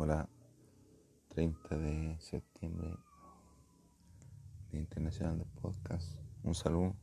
Hola, 30 de septiembre, Día Internacional de Podcast. Un saludo.